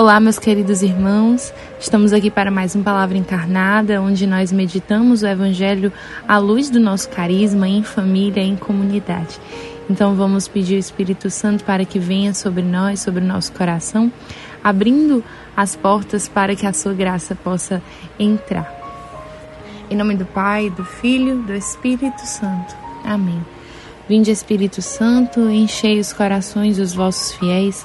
Olá, meus queridos irmãos. Estamos aqui para mais uma palavra encarnada, onde nós meditamos o evangelho à luz do nosso carisma em família, em comunidade. Então vamos pedir ao Espírito Santo para que venha sobre nós, sobre o nosso coração, abrindo as portas para que a sua graça possa entrar. Em nome do Pai, do Filho, do Espírito Santo. Amém. Vinde, Espírito Santo, enchei os corações dos vossos fiéis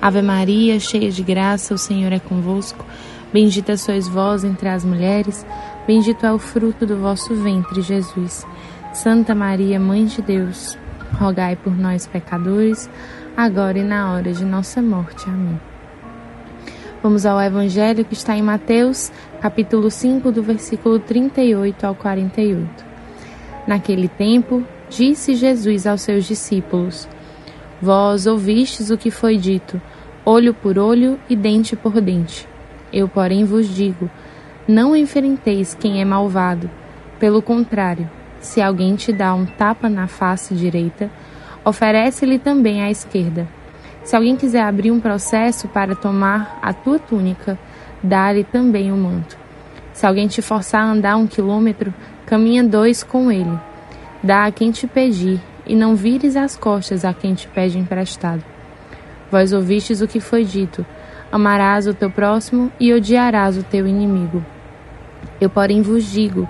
Ave Maria, cheia de graça, o Senhor é convosco. Bendita sois vós entre as mulheres, bendito é o fruto do vosso ventre, Jesus. Santa Maria, Mãe de Deus, rogai por nós, pecadores, agora e na hora de nossa morte. Amém. Vamos ao Evangelho que está em Mateus, capítulo 5, do versículo 38 ao 48. Naquele tempo, disse Jesus aos seus discípulos: Vós ouvistes o que foi dito: olho por olho e dente por dente. Eu, porém, vos digo: não enfrenteis quem é malvado. Pelo contrário, se alguém te dá um tapa na face direita, oferece-lhe também a esquerda. Se alguém quiser abrir um processo para tomar a tua túnica, dá-lhe também o um manto. Se alguém te forçar a andar um quilômetro, caminha dois com ele. Dá a quem te pedir e não vires as costas a quem te pede emprestado. Vós ouvistes o que foi dito: amarás o teu próximo e odiarás o teu inimigo. Eu, porém, vos digo: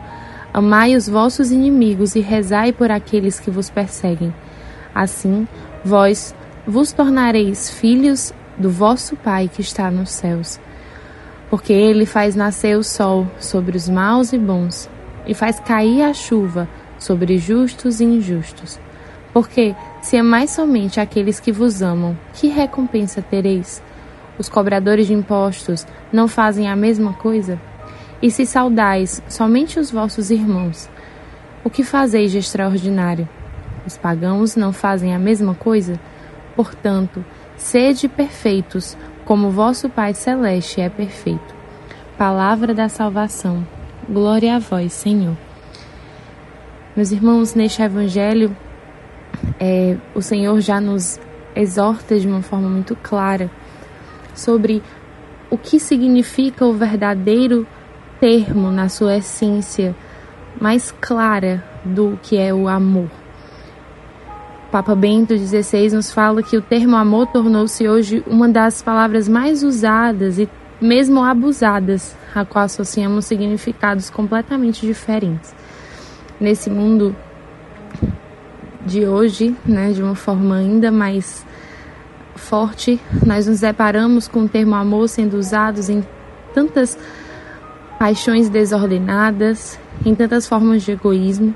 amai os vossos inimigos e rezai por aqueles que vos perseguem. Assim, vós vos tornareis filhos do vosso Pai que está nos céus. Porque ele faz nascer o sol sobre os maus e bons, e faz cair a chuva sobre justos e injustos. Porque, se amais somente aqueles que vos amam, que recompensa tereis? Os cobradores de impostos não fazem a mesma coisa? E se saudais somente os vossos irmãos, o que fazeis de extraordinário? Os pagãos não fazem a mesma coisa? Portanto, sede perfeitos, como vosso Pai Celeste é perfeito. Palavra da salvação. Glória a vós, Senhor. Meus irmãos, neste Evangelho, é, o Senhor já nos exorta de uma forma muito clara sobre o que significa o verdadeiro termo na sua essência mais clara do que é o amor. Papa Bento XVI nos fala que o termo amor tornou-se hoje uma das palavras mais usadas e mesmo abusadas, a qual associamos significados completamente diferentes. Nesse mundo de hoje, né, de uma forma ainda mais forte, nós nos deparamos com o termo amor sendo usado em tantas paixões desordenadas, em tantas formas de egoísmo,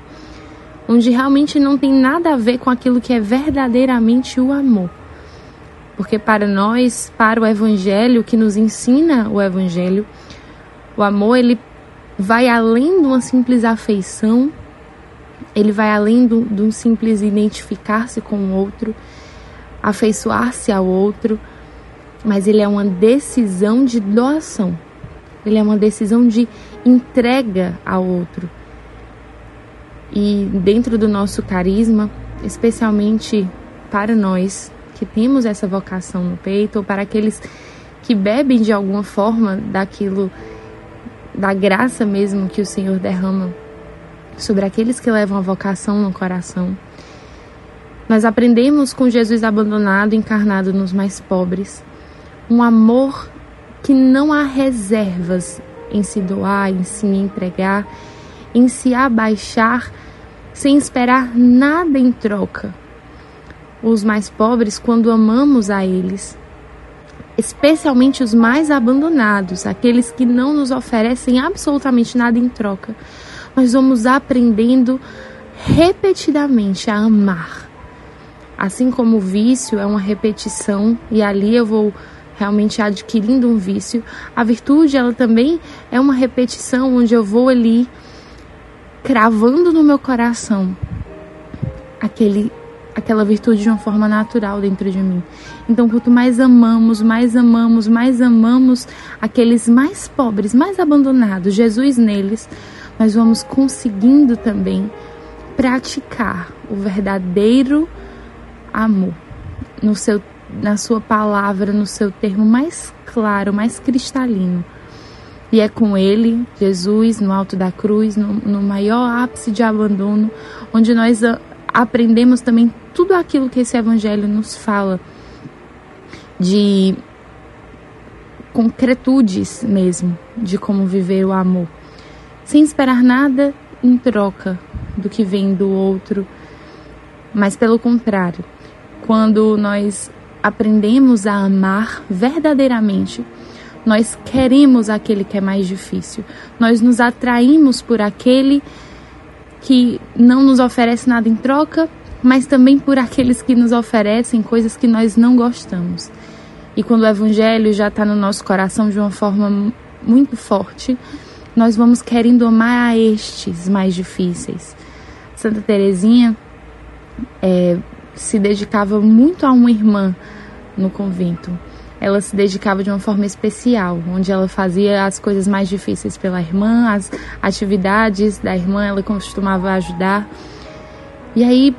onde realmente não tem nada a ver com aquilo que é verdadeiramente o amor. Porque para nós, para o evangelho que nos ensina o evangelho, o amor ele vai além de uma simples afeição ele vai além do, do simples identificar-se com o outro, afeiçoar-se ao outro, mas ele é uma decisão de doação. Ele é uma decisão de entrega ao outro. E dentro do nosso carisma, especialmente para nós que temos essa vocação no peito, ou para aqueles que bebem de alguma forma daquilo, da graça mesmo que o Senhor derrama sobre aqueles que levam a vocação no coração. Nós aprendemos com Jesus abandonado, encarnado nos mais pobres, um amor que não há reservas em se doar, em se entregar, em se abaixar sem esperar nada em troca. Os mais pobres, quando amamos a eles, especialmente os mais abandonados, aqueles que não nos oferecem absolutamente nada em troca, nós vamos aprendendo repetidamente a amar. Assim como o vício é uma repetição, e ali eu vou realmente adquirindo um vício. A virtude, ela também é uma repetição onde eu vou ali cravando no meu coração aquele aquela virtude de uma forma natural dentro de mim. Então, quanto mais amamos, mais amamos, mais amamos aqueles mais pobres, mais abandonados, Jesus neles, nós vamos conseguindo também praticar o verdadeiro amor no seu na sua palavra, no seu termo mais claro, mais cristalino. E é com ele, Jesus, no alto da cruz, no, no maior ápice de abandono, onde nós aprendemos também tudo aquilo que esse evangelho nos fala de concretudes mesmo de como viver o amor, sem esperar nada em troca do que vem do outro, mas pelo contrário, quando nós aprendemos a amar verdadeiramente, nós queremos aquele que é mais difícil, nós nos atraímos por aquele que não nos oferece nada em troca, mas também por aqueles que nos oferecem coisas que nós não gostamos. E quando o Evangelho já está no nosso coração de uma forma muito forte, nós vamos querendo amar a estes mais difíceis. Santa Teresinha é, se dedicava muito a uma irmã no convento. Ela se dedicava de uma forma especial, onde ela fazia as coisas mais difíceis pela irmã, as atividades da irmã, ela costumava ajudar. E aí,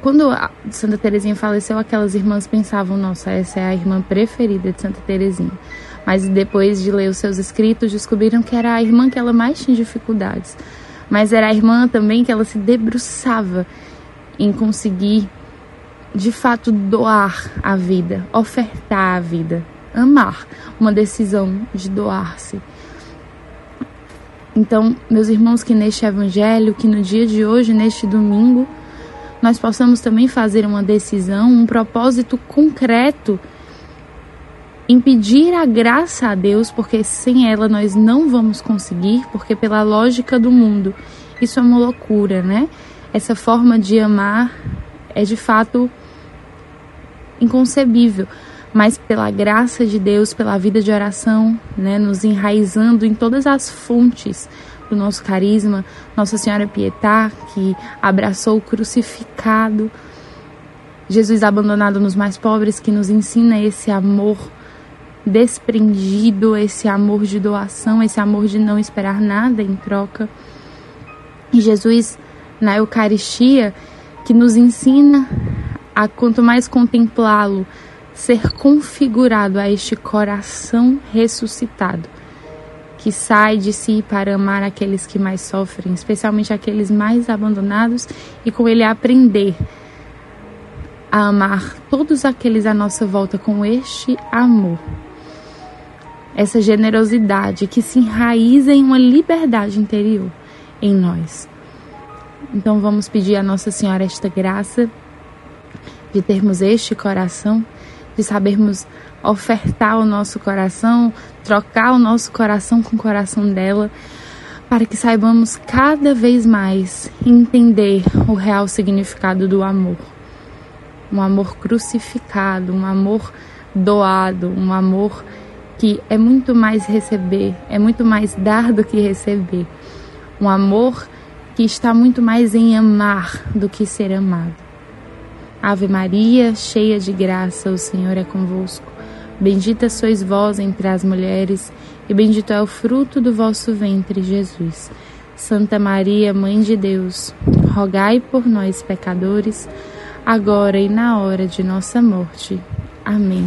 quando Santa Teresinha faleceu, aquelas irmãs pensavam: nossa, essa é a irmã preferida de Santa Teresinha. Mas depois de ler os seus escritos, descobriram que era a irmã que ela mais tinha dificuldades. Mas era a irmã também que ela se debruçava em conseguir de fato doar a vida, ofertar a vida, amar, uma decisão de doar-se. Então, meus irmãos, que neste evangelho, que no dia de hoje, neste domingo, nós possamos também fazer uma decisão, um propósito concreto em pedir a graça a Deus, porque sem ela nós não vamos conseguir, porque pela lógica do mundo, isso é uma loucura, né? Essa forma de amar é de fato inconcebível, mas pela graça de Deus, pela vida de oração, né, nos enraizando em todas as fontes do nosso carisma, Nossa Senhora Pietá, que abraçou o crucificado, Jesus abandonado nos mais pobres, que nos ensina esse amor desprendido, esse amor de doação, esse amor de não esperar nada em troca. E Jesus, na Eucaristia, que nos ensina a quanto mais contemplá-lo, ser configurado a este coração ressuscitado, que sai de si para amar aqueles que mais sofrem, especialmente aqueles mais abandonados, e com ele aprender a amar todos aqueles à nossa volta com este amor. Essa generosidade que se enraiza em uma liberdade interior em nós. Então vamos pedir a Nossa Senhora esta graça de termos este coração, de sabermos ofertar o nosso coração, trocar o nosso coração com o coração dela, para que saibamos cada vez mais entender o real significado do amor. Um amor crucificado, um amor doado, um amor que é muito mais receber, é muito mais dar do que receber. Um amor que está muito mais em amar do que ser amado. Ave Maria, cheia de graça, o Senhor é convosco. Bendita sois vós entre as mulheres, e bendito é o fruto do vosso ventre, Jesus. Santa Maria, Mãe de Deus, rogai por nós, pecadores, agora e na hora de nossa morte. Amém.